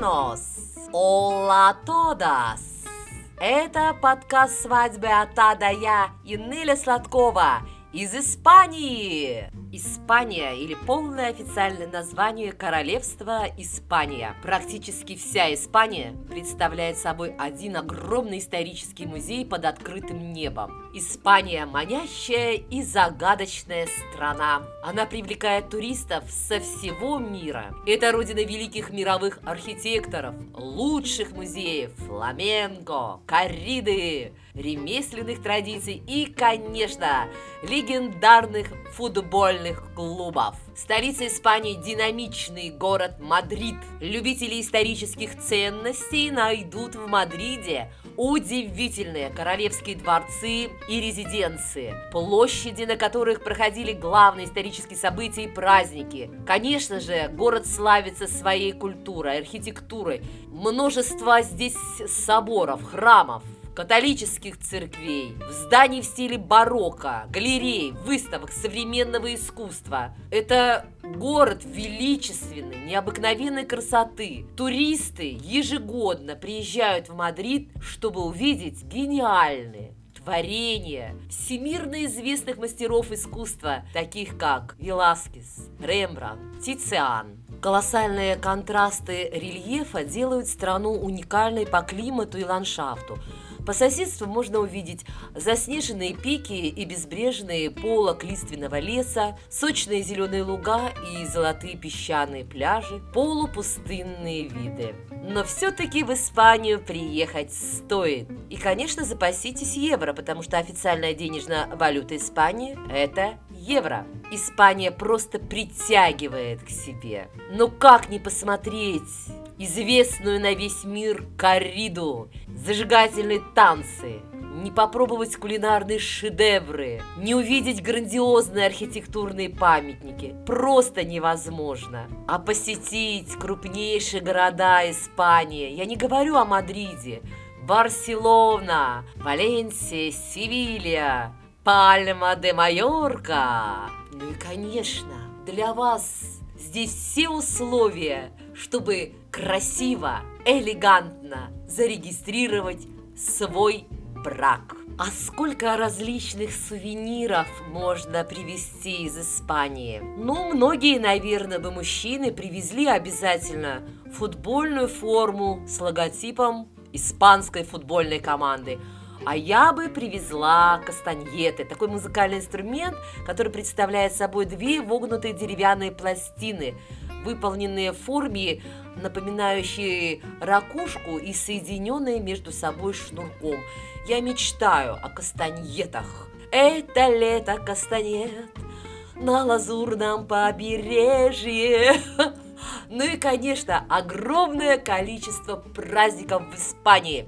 buenos! Hola todas! Это подкаст свадьбы от А Я и Неля Сладкова из Испании. Испания или полное официальное название Королевства Испания. Практически вся Испания представляет собой один огромный исторический музей под открытым небом. Испания – манящая и загадочная страна. Она привлекает туристов со всего мира. Это родина великих мировых архитекторов, лучших музеев, фламенко, корриды, ремесленных традиций и, конечно, легендарных футбольных клубов. Столица Испании – динамичный город Мадрид. Любители исторических ценностей найдут в Мадриде удивительные королевские дворцы и резиденции, площади, на которых проходили главные исторические события и праздники. Конечно же, город славится своей культурой, архитектурой. Множество здесь соборов, храмов, католических церквей, в зданий в стиле барокко, галерей, выставок современного искусства. Это город величественный, необыкновенной красоты. Туристы ежегодно приезжают в Мадрид, чтобы увидеть гениальные творения всемирно известных мастеров искусства, таких как Веласкес, Рембрандт, Тициан. Колоссальные контрасты рельефа делают страну уникальной по климату и ландшафту – по соседству можно увидеть заснеженные пики и безбрежные полок лиственного леса, сочные зеленые луга и золотые песчаные пляжи, полупустынные виды. Но все-таки в Испанию приехать стоит. И, конечно, запаситесь евро, потому что официальная денежная валюта Испании – это евро. Испания просто притягивает к себе. Но как не посмотреть известную на весь мир корриду, зажигательные танцы, не попробовать кулинарные шедевры, не увидеть грандиозные архитектурные памятники просто невозможно. А посетить крупнейшие города Испании, я не говорю о Мадриде, Барселона, Валенсия, Севилья, Пальма де Майорка. Ну и, конечно, для вас здесь все условия, чтобы красиво, элегантно зарегистрировать свой брак. А сколько различных сувениров можно привезти из Испании? Ну, многие, наверное, бы мужчины привезли обязательно футбольную форму с логотипом испанской футбольной команды. А я бы привезла кастаньеты, такой музыкальный инструмент, который представляет собой две вогнутые деревянные пластины, выполненные в форме, напоминающие ракушку и соединенные между собой шнурком. Я мечтаю о кастаньетах. Это лето кастаньет на лазурном побережье. Ну и, конечно, огромное количество праздников в Испании.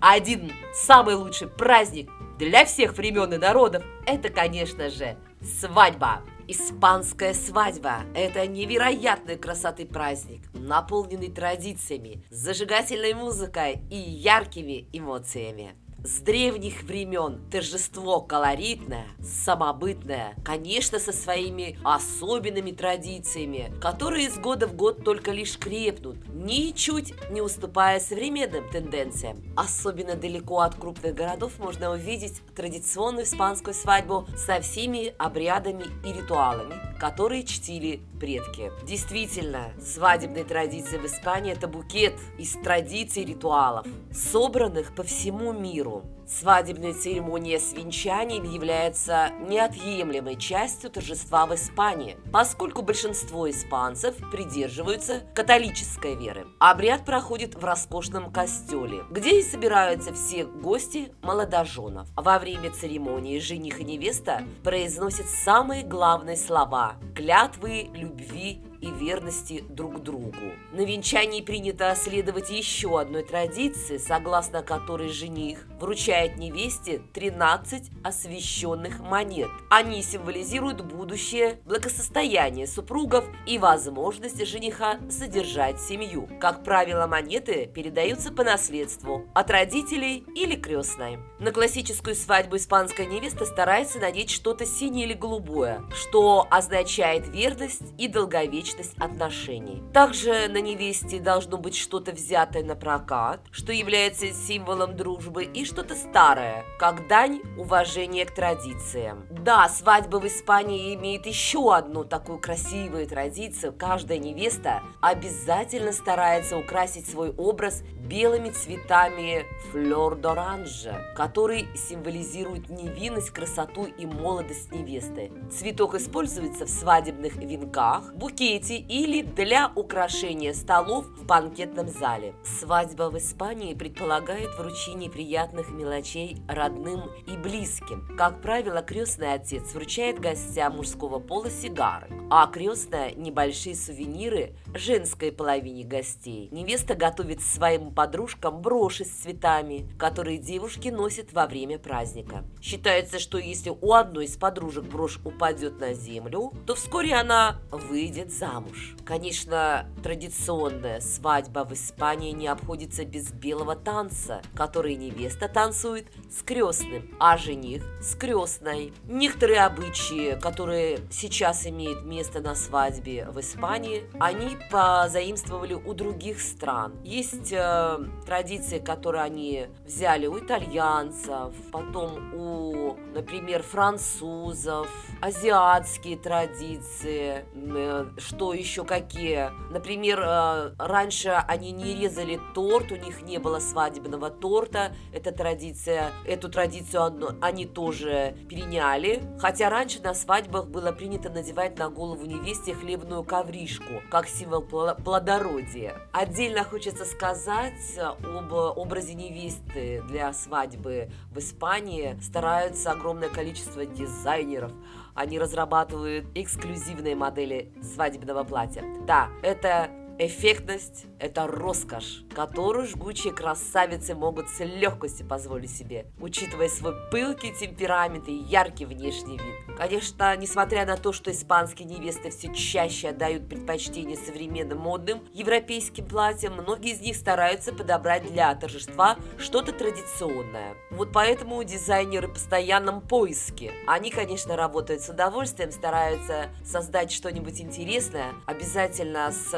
Один самый лучший праздник для всех времен и народов – это, конечно же, свадьба. Испанская свадьба – это невероятной красоты праздник, наполненный традициями, зажигательной музыкой и яркими эмоциями. С древних времен торжество колоритное, самобытное, конечно, со своими особенными традициями, которые из года в год только лишь крепнут, ничуть не уступая современным тенденциям. Особенно далеко от крупных городов можно увидеть традиционную испанскую свадьбу со всеми обрядами и ритуалами, которые чтили предки. Действительно, свадебные традиции в Испании – это букет из традиций ритуалов, собранных по всему миру. Свадебная церемония с венчанием является неотъемлемой частью торжества в Испании, поскольку большинство испанцев придерживаются католической веры. Обряд проходит в роскошном костеле, где и собираются все гости молодоженов. Во время церемонии жених и невеста произносят самые главные слова – клятвы любви и верности друг другу. На венчании принято следовать еще одной традиции, согласно которой жених вручает невесте 13 освященных монет. Они символизируют будущее благосостояние супругов и возможность жениха содержать семью. Как правило, монеты передаются по наследству от родителей или крестной. На классическую свадьбу испанская невеста старается надеть что-то синее или голубое, что означает верность и долговечность отношений. Также на невесте должно быть что-то взятое на прокат, что является символом дружбы, и что-то старое, как дань уважения к традициям. Да, свадьба в Испании имеет еще одну такую красивую традицию. Каждая невеста обязательно старается украсить свой образ белыми цветами флёр-д'оранжа, который символизирует невинность, красоту и молодость невесты. Цветок используется в свадебных венках, букете или для украшения столов в банкетном зале. Свадьба в Испании предполагает вручение приятных мелочей родным и близким. Как правило, крестный отец вручает гостям мужского пола сигары, а крестная – небольшие сувениры женской половине гостей. Невеста готовит своим подружкам броши с цветами, которые девушки носят во время праздника. Считается, что если у одной из подружек брошь упадет на землю, то вскоре она выйдет замуж. Конечно, традиционная свадьба в Испании не обходится без белого танца, который невеста танцует с крестным, а жених с крестной. Некоторые обычаи, которые сейчас имеют место на свадьбе в Испании, они позаимствовали у других стран. Есть э, традиции, которые они взяли у итальянцев, потом у, например, французов, азиатские традиции, э, что еще какие. Например, э, раньше они не резали торт, у них не было свадебного торта, эта традиция, эту традицию они тоже переняли, хотя раньше на свадьбах было принято надевать на голову невесте хлебную ковришку, как символ плодородия. Отдельно хочется сказать об образе невесты для свадьбы в Испании. Стараются огромное количество дизайнеров, они разрабатывают эксклюзивные модели свадебного платья. Да, это эффектность – это роскошь, которую жгучие красавицы могут с легкостью позволить себе, учитывая свой пылкий темперамент и яркий внешний вид. Конечно, несмотря на то, что испанские невесты все чаще отдают предпочтение современным модным европейским платьям, многие из них стараются подобрать для торжества что-то традиционное. Вот поэтому дизайнеры в постоянном поиске. Они, конечно, работают с удовольствием, стараются создать что-нибудь интересное, обязательно с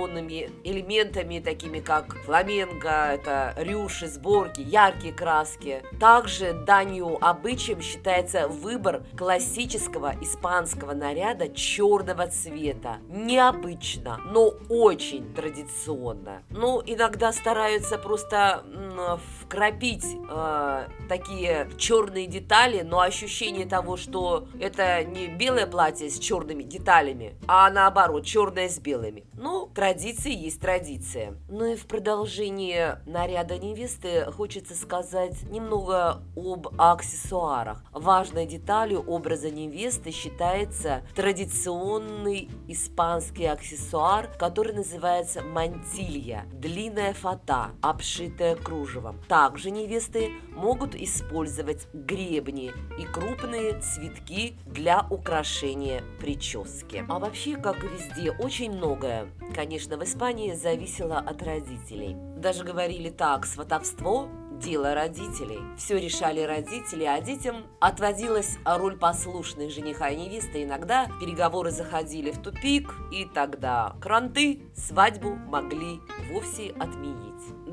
традиционными элементами, такими как фламенго, это рюши, сборки, яркие краски. Также данью обычаем считается выбор классического испанского наряда черного цвета. Необычно, но очень традиционно. Ну, иногда стараются просто вкрапить э, такие черные детали, но ощущение того, что это не белое платье с черными деталями, а наоборот, черное с белыми. Ну, традиции есть традиция. Ну и в продолжении наряда невесты хочется сказать немного об аксессуарах. Важной деталью образа невесты считается традиционный испанский аксессуар, который называется мантилья – длинная фата, обшитая кружевом. Также невесты могут использовать гребни и крупные цветки для украшения прически. А вообще, как и везде, очень многое, конечно, в Испании зависело от родителей. Даже говорили так, сватовство дело родителей. Все решали родители, а детям отводилась роль послушных жениха и невесты. Иногда переговоры заходили в тупик, и тогда кранты свадьбу могли вовсе отменить.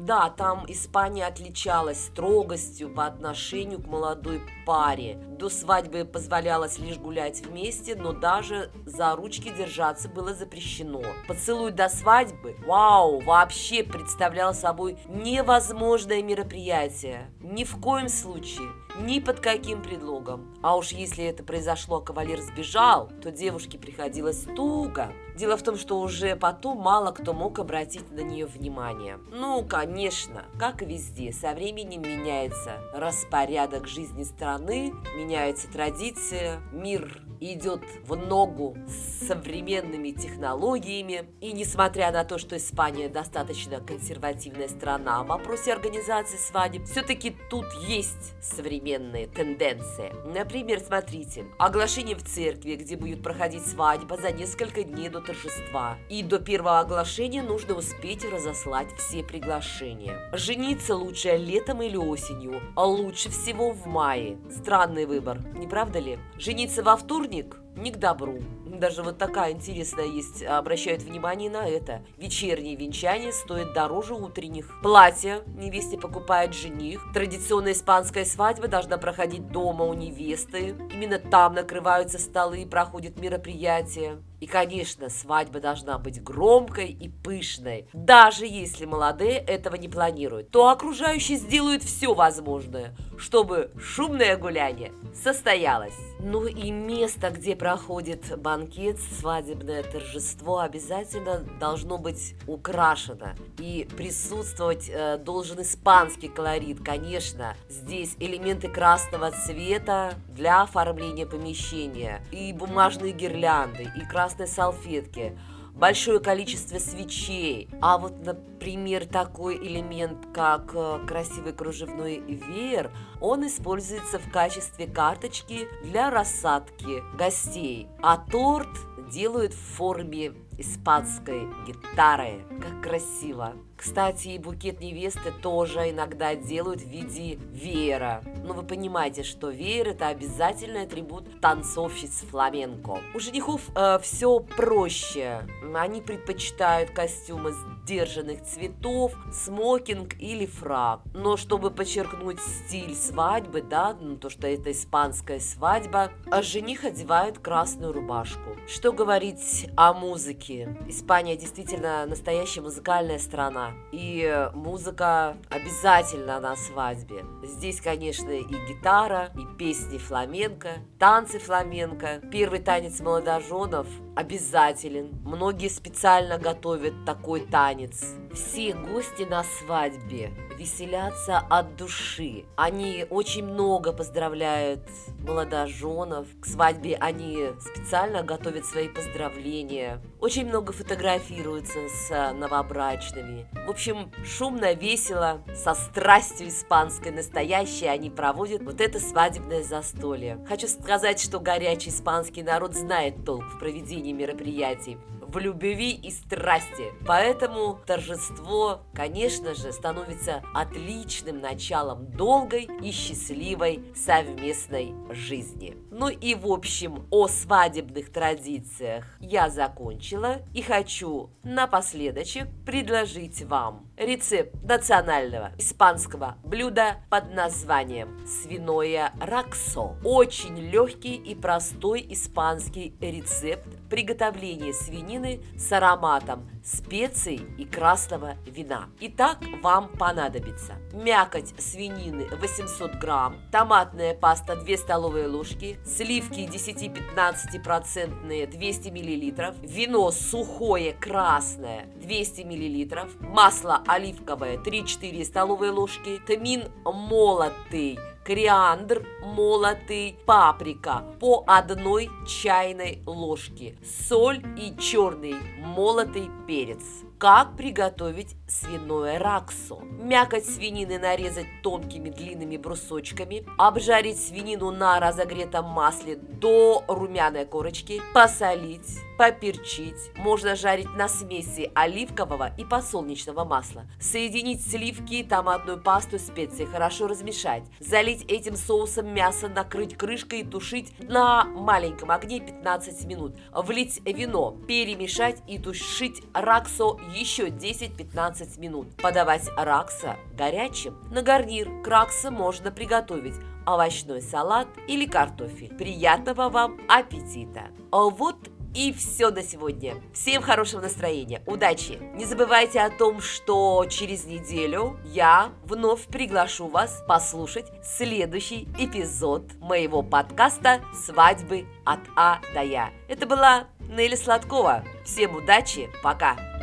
Да, там Испания отличалась строгостью по отношению к молодой паре. До свадьбы позволялось лишь гулять вместе, но даже за ручки держаться было запрещено. Поцелуй до свадьбы, вау, вообще представлял собой невозможное мероприятие. Ни в коем случае ни под каким предлогом. А уж если это произошло, а кавалер сбежал, то девушке приходилось туго. Дело в том, что уже потом мало кто мог обратить на нее внимание. Ну, конечно, как и везде, со временем меняется распорядок жизни страны, меняются традиции, мир идет в ногу с современными технологиями. И несмотря на то, что Испания достаточно консервативная страна, в вопросе организации свадеб все-таки тут есть современные тенденции. Например, смотрите, оглашение в церкви, где будет проходить свадьба за несколько дней до торжества. И до первого оглашения нужно успеть разослать все приглашения. Жениться лучше летом или осенью, а лучше всего в мае. Странный выбор, не правда ли? Жениться во вторник не к добру. Даже вот такая интересная есть, обращают внимание на это. Вечернее венчание стоит дороже утренних. Платье невесте покупает жених. Традиционная испанская свадьба должна проходить дома у невесты. Именно там накрываются столы и проходит мероприятие. И, конечно, свадьба должна быть громкой и пышной. Даже если молодые этого не планируют, то окружающие сделают все возможное, чтобы шумное гуляние состоялось. Ну и место, где проходит банкет, свадебное торжество, обязательно должно быть украшено. И присутствовать э, должен испанский колорит, конечно. Здесь элементы красного цвета для оформления помещения, и бумажные гирлянды, и красные красной салфетки, большое количество свечей. А вот, например, такой элемент, как э, красивый кружевной веер, он используется в качестве карточки для рассадки гостей. А торт делают в форме испанской гитары. Как красиво! Кстати, и букет невесты тоже иногда делают в виде веера. Но вы понимаете, что веер – это обязательный атрибут танцовщиц фламенко. У женихов э, все проще. Они предпочитают костюмы сдержанных цветов, смокинг или фрак. Но чтобы подчеркнуть стиль свадьбы, да, ну, то, что это испанская свадьба, а жених одевает красную рубашку. Что говорить о музыке? Испания действительно настоящая музыкальная страна. И музыка обязательно на свадьбе. Здесь, конечно, и гитара, и песни фламенко, танцы фламенко. Первый танец молодоженов обязателен. Многие специально готовят такой танец. Все гости на свадьбе веселятся от души. Они очень много поздравляют молодоженов. К свадьбе они специально готовят свои поздравления. Очень много фотографируются с новобрачными. В общем, шумно, весело, со страстью испанской настоящей они проводят вот это свадебное застолье. Хочу сказать, что горячий испанский народ знает толк в проведении мероприятий в любви и страсти. Поэтому торжество, конечно же, становится отличным началом долгой и счастливой совместной жизни. Ну и в общем о свадебных традициях я закончила и хочу напоследочек предложить вам рецепт национального испанского блюда под названием свиное раксо. Очень легкий и простой испанский рецепт приготовления свинины с ароматом специй и красного вина. Итак, вам понадобится мякоть свинины 800 грамм, томатная паста 2 столовые ложки, сливки 10-15% 200 миллилитров, вино сухое красное 200 миллилитров, масло оливковое 3-4 столовые ложки, тмин молотый кориандр молотый, паприка по одной чайной ложке, соль и черный молотый перец. Как приготовить свиное раксо? Мякоть свинины нарезать тонкими длинными брусочками, обжарить свинину на разогретом масле до румяной корочки, посолить, поперчить. Можно жарить на смеси оливкового и подсолнечного масла. Соединить сливки, томатную пасту, специи, хорошо размешать. Залить этим соусом мясо, накрыть крышкой и тушить на маленьком огне 15 минут. Влить вино, перемешать и тушить раксо еще 10-15 минут. Подавать ракса горячим. На гарнир к можно приготовить овощной салат или картофель. Приятного вам аппетита! А вот и все на сегодня. Всем хорошего настроения, удачи! Не забывайте о том, что через неделю я вновь приглашу вас послушать следующий эпизод моего подкаста «Свадьбы от А до Я». Это была Нелли Сладкова. Всем удачи, пока!